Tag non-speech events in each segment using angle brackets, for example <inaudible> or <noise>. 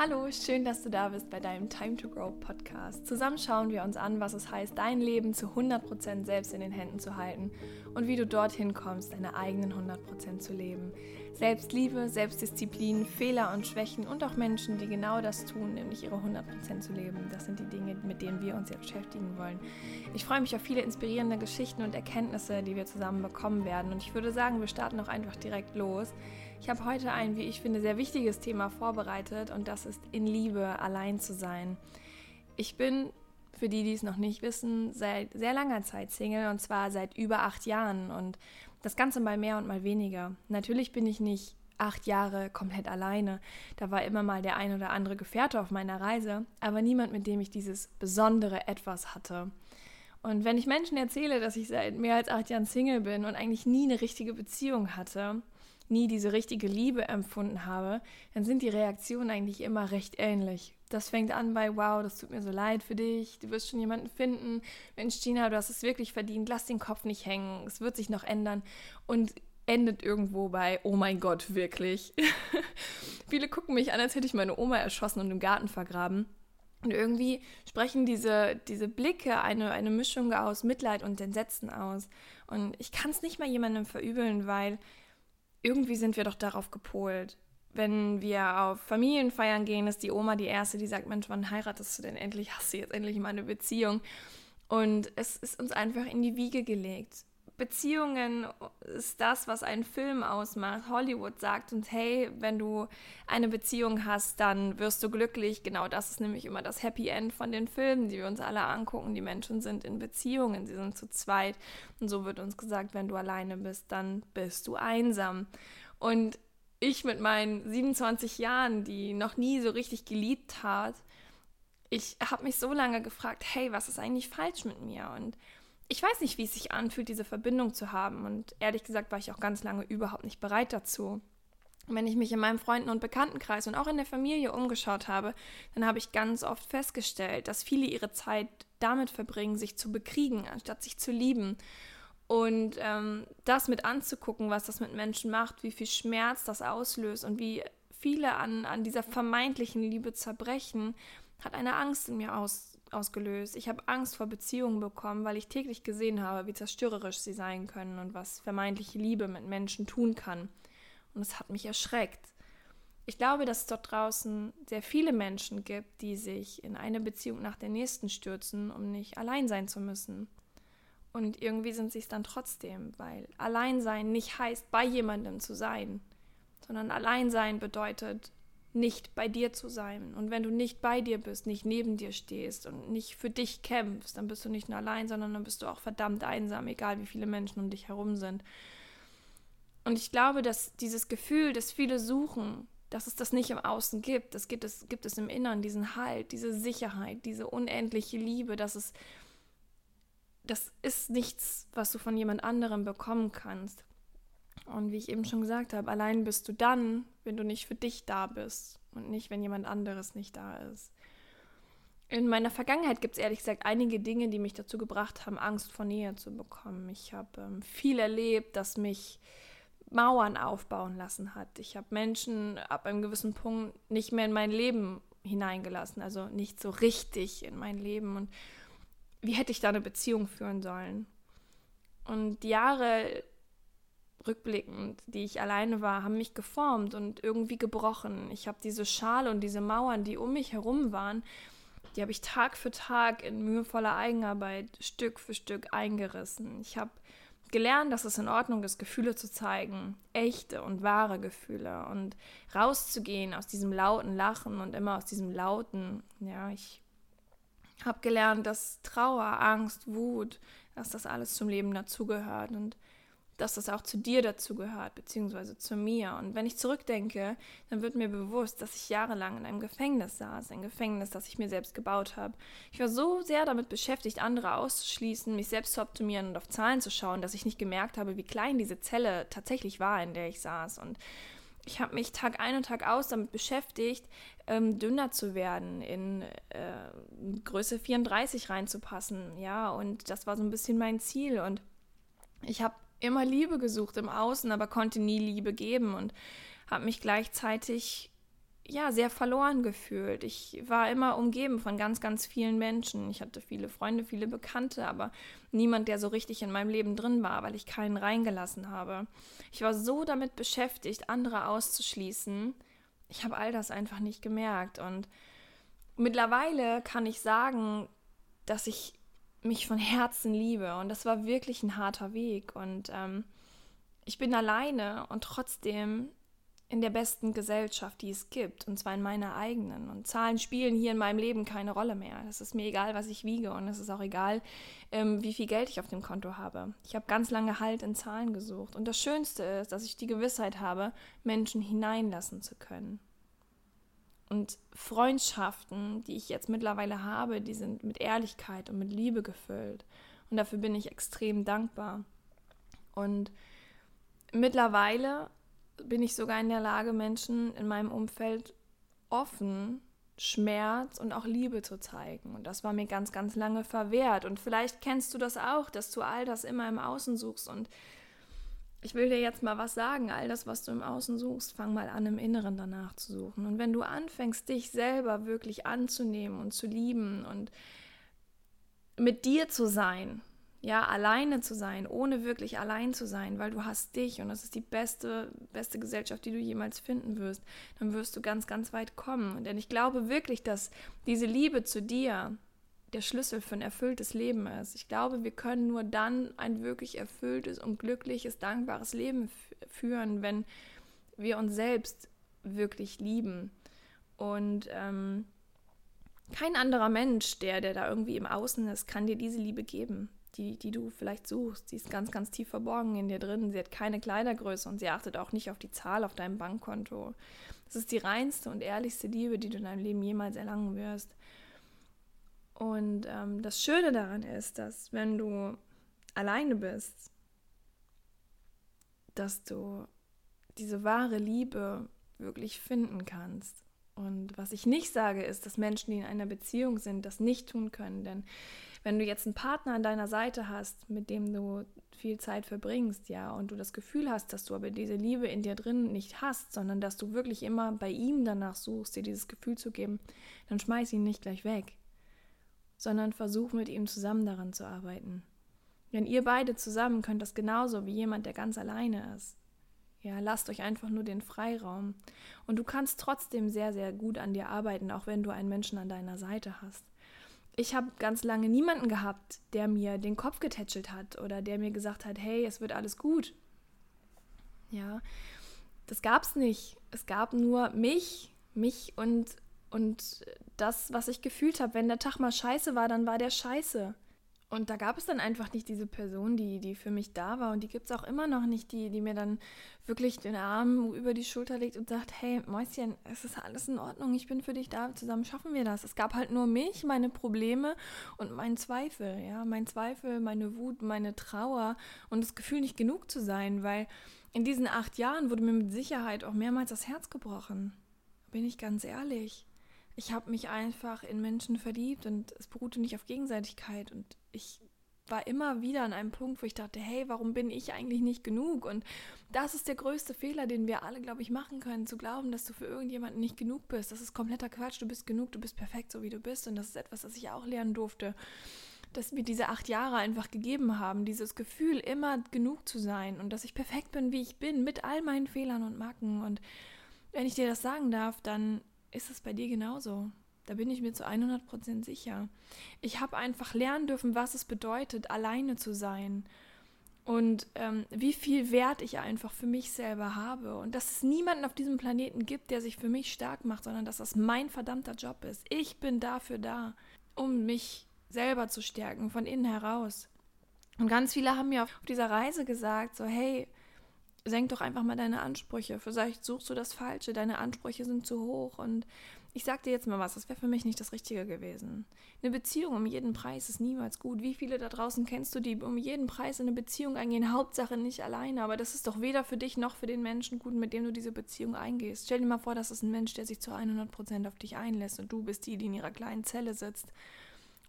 Hallo, schön, dass du da bist bei deinem Time to Grow Podcast. Zusammen schauen wir uns an, was es heißt, dein Leben zu 100% selbst in den Händen zu halten und wie du dorthin kommst, deine eigenen 100% zu leben. Selbstliebe, Selbstdisziplin, Fehler und Schwächen und auch Menschen, die genau das tun, nämlich ihre 100% zu leben. Das sind die Dinge, mit denen wir uns jetzt beschäftigen wollen. Ich freue mich auf viele inspirierende Geschichten und Erkenntnisse, die wir zusammen bekommen werden. Und ich würde sagen, wir starten auch einfach direkt los. Ich habe heute ein, wie ich finde, sehr wichtiges Thema vorbereitet und das ist in Liebe allein zu sein. Ich bin, für die, die es noch nicht wissen, seit sehr langer Zeit Single und zwar seit über acht Jahren und das Ganze mal mehr und mal weniger. Natürlich bin ich nicht acht Jahre komplett alleine. Da war immer mal der ein oder andere Gefährte auf meiner Reise, aber niemand, mit dem ich dieses besondere Etwas hatte. Und wenn ich Menschen erzähle, dass ich seit mehr als acht Jahren Single bin und eigentlich nie eine richtige Beziehung hatte, nie diese richtige Liebe empfunden habe, dann sind die Reaktionen eigentlich immer recht ähnlich. Das fängt an bei, wow, das tut mir so leid für dich, du wirst schon jemanden finden. Mensch, Gina, du hast es wirklich verdient, lass den Kopf nicht hängen, es wird sich noch ändern. Und endet irgendwo bei, oh mein Gott, wirklich. <laughs> Viele gucken mich an, als hätte ich meine Oma erschossen und im Garten vergraben. Und irgendwie sprechen diese, diese Blicke eine, eine Mischung aus Mitleid und Entsetzen aus. Und ich kann es nicht mal jemandem verübeln, weil irgendwie sind wir doch darauf gepolt. Wenn wir auf Familienfeiern gehen, ist die Oma die Erste, die sagt, Mensch, wann heiratest du denn endlich? Hast du jetzt endlich mal eine Beziehung? Und es ist uns einfach in die Wiege gelegt. Beziehungen ist das, was einen Film ausmacht. Hollywood sagt uns, hey, wenn du eine Beziehung hast, dann wirst du glücklich. Genau das ist nämlich immer das Happy End von den Filmen, die wir uns alle angucken. Die Menschen sind in Beziehungen, sie sind zu zweit. Und so wird uns gesagt, wenn du alleine bist, dann bist du einsam. Und ich mit meinen 27 Jahren, die noch nie so richtig geliebt hat, ich habe mich so lange gefragt, hey, was ist eigentlich falsch mit mir? Und ich weiß nicht, wie es sich anfühlt, diese Verbindung zu haben. Und ehrlich gesagt war ich auch ganz lange überhaupt nicht bereit dazu. wenn ich mich in meinem Freunden- und Bekanntenkreis und auch in der Familie umgeschaut habe, dann habe ich ganz oft festgestellt, dass viele ihre Zeit damit verbringen, sich zu bekriegen, anstatt sich zu lieben. Und ähm, das mit anzugucken, was das mit Menschen macht, wie viel Schmerz das auslöst und wie viele an, an dieser vermeintlichen Liebe zerbrechen, hat eine Angst in mir aus, ausgelöst. Ich habe Angst vor Beziehungen bekommen, weil ich täglich gesehen habe, wie zerstörerisch sie sein können und was vermeintliche Liebe mit Menschen tun kann. Und es hat mich erschreckt. Ich glaube, dass es dort draußen sehr viele Menschen gibt, die sich in eine Beziehung nach der nächsten stürzen, um nicht allein sein zu müssen. Und irgendwie sind sie es dann trotzdem, weil Alleinsein nicht heißt, bei jemandem zu sein, sondern Alleinsein bedeutet, nicht bei dir zu sein. Und wenn du nicht bei dir bist, nicht neben dir stehst und nicht für dich kämpfst, dann bist du nicht nur allein, sondern dann bist du auch verdammt einsam, egal wie viele Menschen um dich herum sind. Und ich glaube, dass dieses Gefühl, das viele suchen, dass es das nicht im Außen gibt, das gibt es, gibt es im Inneren, diesen Halt, diese Sicherheit, diese unendliche Liebe, dass es, das ist nichts, was du von jemand anderem bekommen kannst. Und wie ich eben schon gesagt habe, allein bist du dann, wenn du nicht für dich da bist und nicht, wenn jemand anderes nicht da ist. In meiner Vergangenheit gibt es ehrlich gesagt einige Dinge, die mich dazu gebracht haben, Angst vor Nähe zu bekommen. Ich habe ähm, viel erlebt, das mich Mauern aufbauen lassen hat. Ich habe Menschen ab einem gewissen Punkt nicht mehr in mein Leben hineingelassen, also nicht so richtig in mein Leben. Und wie hätte ich da eine Beziehung führen sollen? Und die Jahre rückblickend, die ich alleine war, haben mich geformt und irgendwie gebrochen. Ich habe diese Schale und diese Mauern, die um mich herum waren, die habe ich Tag für Tag in mühevoller Eigenarbeit Stück für Stück eingerissen. Ich habe gelernt, dass es in Ordnung ist, Gefühle zu zeigen, echte und wahre Gefühle und rauszugehen aus diesem lauten Lachen und immer aus diesem lauten, ja, ich habe gelernt, dass Trauer, Angst, Wut, dass das alles zum Leben dazugehört und dass das auch zu dir dazu gehört, beziehungsweise zu mir. Und wenn ich zurückdenke, dann wird mir bewusst, dass ich jahrelang in einem Gefängnis saß, ein Gefängnis, das ich mir selbst gebaut habe. Ich war so sehr damit beschäftigt, andere auszuschließen, mich selbst zu optimieren und auf Zahlen zu schauen, dass ich nicht gemerkt habe, wie klein diese Zelle tatsächlich war, in der ich saß. Und ich habe mich Tag ein und Tag aus damit beschäftigt, ähm, dünner zu werden, in äh, Größe 34 reinzupassen. Ja, und das war so ein bisschen mein Ziel. Und ich habe immer Liebe gesucht im Außen, aber konnte nie Liebe geben und habe mich gleichzeitig ja, sehr verloren gefühlt. Ich war immer umgeben von ganz, ganz vielen Menschen. Ich hatte viele Freunde, viele Bekannte, aber niemand, der so richtig in meinem Leben drin war, weil ich keinen reingelassen habe. Ich war so damit beschäftigt, andere auszuschließen. Ich habe all das einfach nicht gemerkt. Und mittlerweile kann ich sagen, dass ich mich von Herzen liebe. Und das war wirklich ein harter Weg. Und ähm, ich bin alleine und trotzdem in der besten Gesellschaft, die es gibt, und zwar in meiner eigenen. Und Zahlen spielen hier in meinem Leben keine Rolle mehr. Es ist mir egal, was ich wiege und es ist auch egal, ähm, wie viel Geld ich auf dem Konto habe. Ich habe ganz lange Halt in Zahlen gesucht. Und das Schönste ist, dass ich die Gewissheit habe, Menschen hineinlassen zu können. Und Freundschaften, die ich jetzt mittlerweile habe, die sind mit Ehrlichkeit und mit Liebe gefüllt. Und dafür bin ich extrem dankbar. Und mittlerweile bin ich sogar in der Lage, Menschen in meinem Umfeld offen Schmerz und auch Liebe zu zeigen. Und das war mir ganz, ganz lange verwehrt. Und vielleicht kennst du das auch, dass du all das immer im Außen suchst. Und ich will dir jetzt mal was sagen. All das, was du im Außen suchst, fang mal an, im Inneren danach zu suchen. Und wenn du anfängst, dich selber wirklich anzunehmen und zu lieben und mit dir zu sein, ja, alleine zu sein, ohne wirklich allein zu sein, weil du hast dich und das ist die beste, beste Gesellschaft, die du jemals finden wirst, dann wirst du ganz, ganz weit kommen. Denn ich glaube wirklich, dass diese Liebe zu dir der Schlüssel für ein erfülltes Leben ist. Ich glaube, wir können nur dann ein wirklich erfülltes und glückliches, dankbares Leben führen, wenn wir uns selbst wirklich lieben. Und ähm, kein anderer Mensch, der, der da irgendwie im Außen ist, kann dir diese Liebe geben die, die du vielleicht suchst. Sie ist ganz, ganz tief verborgen in dir drin. Sie hat keine Kleidergröße und sie achtet auch nicht auf die Zahl auf deinem Bankkonto. Das ist die reinste und ehrlichste Liebe, die du in deinem Leben jemals erlangen wirst. Und ähm, das Schöne daran ist, dass wenn du alleine bist, dass du diese wahre Liebe wirklich finden kannst. Und was ich nicht sage, ist, dass Menschen, die in einer Beziehung sind, das nicht tun können. Denn wenn du jetzt einen Partner an deiner Seite hast, mit dem du viel Zeit verbringst, ja, und du das Gefühl hast, dass du aber diese Liebe in dir drin nicht hast, sondern dass du wirklich immer bei ihm danach suchst, dir dieses Gefühl zu geben, dann schmeiß ihn nicht gleich weg, sondern versuch mit ihm zusammen daran zu arbeiten. Denn ihr beide zusammen könnt das genauso wie jemand, der ganz alleine ist. Ja, lasst euch einfach nur den Freiraum. Und du kannst trotzdem sehr, sehr gut an dir arbeiten, auch wenn du einen Menschen an deiner Seite hast ich habe ganz lange niemanden gehabt, der mir den Kopf getätschelt hat oder der mir gesagt hat, hey, es wird alles gut. Ja, das gab es nicht. Es gab nur mich, mich und, und das, was ich gefühlt habe. Wenn der Tag mal scheiße war, dann war der scheiße. Und da gab es dann einfach nicht diese Person, die, die für mich da war. Und die gibt es auch immer noch nicht, die, die mir dann wirklich den Arm über die Schulter legt und sagt, hey Mäuschen, es ist alles in Ordnung, ich bin für dich da, zusammen schaffen wir das. Es gab halt nur mich, meine Probleme und meinen Zweifel, ja, mein Zweifel, meine Wut, meine Trauer und das Gefühl, nicht genug zu sein, weil in diesen acht Jahren wurde mir mit Sicherheit auch mehrmals das Herz gebrochen. Bin ich ganz ehrlich ich habe mich einfach in Menschen verliebt und es beruhte nicht auf Gegenseitigkeit und ich war immer wieder an einem Punkt, wo ich dachte, hey, warum bin ich eigentlich nicht genug? Und das ist der größte Fehler, den wir alle, glaube ich, machen können, zu glauben, dass du für irgendjemanden nicht genug bist. Das ist kompletter Quatsch. Du bist genug, du bist perfekt, so wie du bist. Und das ist etwas, das ich auch lernen durfte, dass mir diese acht Jahre einfach gegeben haben, dieses Gefühl, immer genug zu sein und dass ich perfekt bin, wie ich bin, mit all meinen Fehlern und Macken. Und wenn ich dir das sagen darf, dann ist es bei dir genauso. Da bin ich mir zu 100% sicher. Ich habe einfach lernen dürfen, was es bedeutet, alleine zu sein. Und ähm, wie viel Wert ich einfach für mich selber habe. Und dass es niemanden auf diesem Planeten gibt, der sich für mich stark macht, sondern dass das mein verdammter Job ist. Ich bin dafür da, um mich selber zu stärken, von innen heraus. Und ganz viele haben mir auf dieser Reise gesagt, so hey, senk doch einfach mal deine Ansprüche. Vielleicht suchst du das Falsche, deine Ansprüche sind zu hoch. Und ich sag dir jetzt mal was, das wäre für mich nicht das Richtige gewesen. Eine Beziehung um jeden Preis ist niemals gut. Wie viele da draußen kennst du, die um jeden Preis in eine Beziehung eingehen? Hauptsache nicht alleine. Aber das ist doch weder für dich noch für den Menschen gut, mit dem du diese Beziehung eingehst. Stell dir mal vor, das ist ein Mensch, der sich zu 100% auf dich einlässt und du bist die, die in ihrer kleinen Zelle sitzt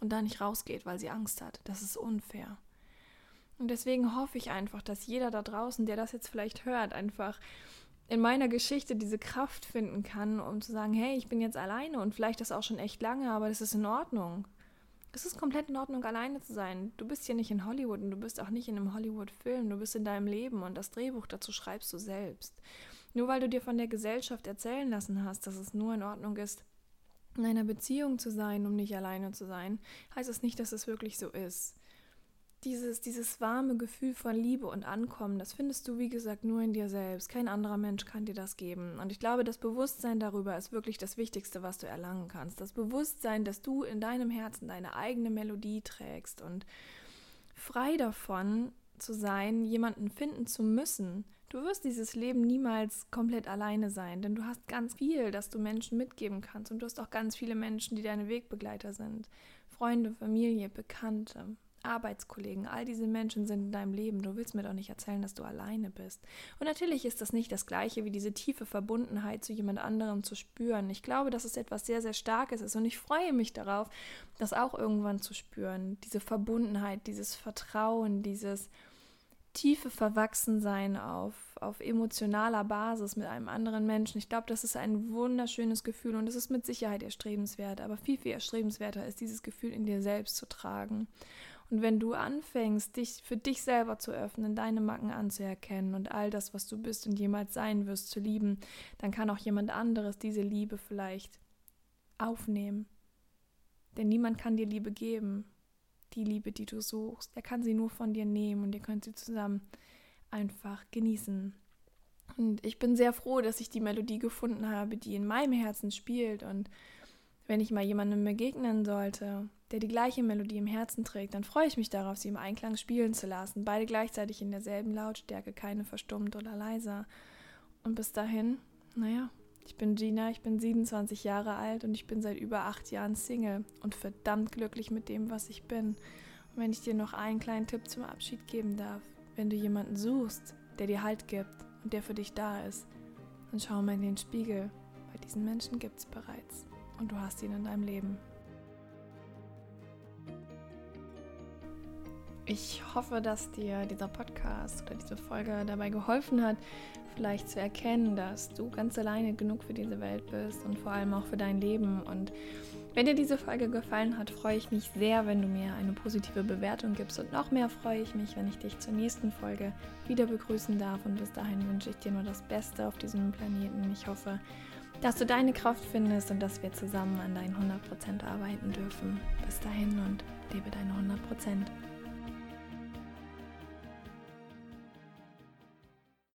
und da nicht rausgeht, weil sie Angst hat. Das ist unfair. Und deswegen hoffe ich einfach, dass jeder da draußen, der das jetzt vielleicht hört, einfach in meiner Geschichte diese Kraft finden kann, um zu sagen, hey, ich bin jetzt alleine und vielleicht das auch schon echt lange, aber das ist in Ordnung. Es ist komplett in Ordnung, alleine zu sein. Du bist hier nicht in Hollywood und du bist auch nicht in einem Hollywood-Film. Du bist in deinem Leben und das Drehbuch dazu schreibst du selbst. Nur weil du dir von der Gesellschaft erzählen lassen hast, dass es nur in Ordnung ist, in einer Beziehung zu sein, um nicht alleine zu sein, heißt es nicht, dass es wirklich so ist dieses, dieses warme Gefühl von Liebe und Ankommen, das findest du, wie gesagt, nur in dir selbst. Kein anderer Mensch kann dir das geben. Und ich glaube, das Bewusstsein darüber ist wirklich das Wichtigste, was du erlangen kannst. Das Bewusstsein, dass du in deinem Herzen deine eigene Melodie trägst und frei davon zu sein, jemanden finden zu müssen. Du wirst dieses Leben niemals komplett alleine sein, denn du hast ganz viel, das du Menschen mitgeben kannst. Und du hast auch ganz viele Menschen, die deine Wegbegleiter sind. Freunde, Familie, Bekannte. Arbeitskollegen, all diese Menschen sind in deinem Leben. Du willst mir doch nicht erzählen, dass du alleine bist. Und natürlich ist das nicht das gleiche wie diese tiefe Verbundenheit zu jemand anderem zu spüren. Ich glaube, dass es etwas sehr, sehr Starkes ist und ich freue mich darauf, das auch irgendwann zu spüren. Diese Verbundenheit, dieses Vertrauen, dieses tiefe Verwachsensein auf, auf emotionaler Basis mit einem anderen Menschen. Ich glaube, das ist ein wunderschönes Gefühl und es ist mit Sicherheit erstrebenswert, aber viel, viel erstrebenswerter ist dieses Gefühl in dir selbst zu tragen. Und wenn du anfängst, dich für dich selber zu öffnen, deine Macken anzuerkennen und all das, was du bist und jemals sein wirst, zu lieben, dann kann auch jemand anderes diese Liebe vielleicht aufnehmen. Denn niemand kann dir Liebe geben, die Liebe, die du suchst. Er kann sie nur von dir nehmen und ihr könnt sie zusammen einfach genießen. Und ich bin sehr froh, dass ich die Melodie gefunden habe, die in meinem Herzen spielt. Und wenn ich mal jemandem begegnen sollte, der die gleiche Melodie im Herzen trägt, dann freue ich mich darauf, sie im Einklang spielen zu lassen. Beide gleichzeitig in derselben Lautstärke, keine verstummt oder leiser. Und bis dahin, naja, ich bin Gina, ich bin 27 Jahre alt und ich bin seit über acht Jahren Single und verdammt glücklich mit dem, was ich bin. Und wenn ich dir noch einen kleinen Tipp zum Abschied geben darf, wenn du jemanden suchst, der dir Halt gibt und der für dich da ist, dann schau mal in den Spiegel, weil diesen Menschen gibt es bereits und du hast ihn in deinem Leben. Ich hoffe, dass dir dieser Podcast oder diese Folge dabei geholfen hat, vielleicht zu erkennen, dass du ganz alleine genug für diese Welt bist und vor allem auch für dein Leben. Und wenn dir diese Folge gefallen hat, freue ich mich sehr, wenn du mir eine positive Bewertung gibst. Und noch mehr freue ich mich, wenn ich dich zur nächsten Folge wieder begrüßen darf. Und bis dahin wünsche ich dir nur das Beste auf diesem Planeten. Ich hoffe, dass du deine Kraft findest und dass wir zusammen an deinen 100% arbeiten dürfen. Bis dahin und lebe deine 100%.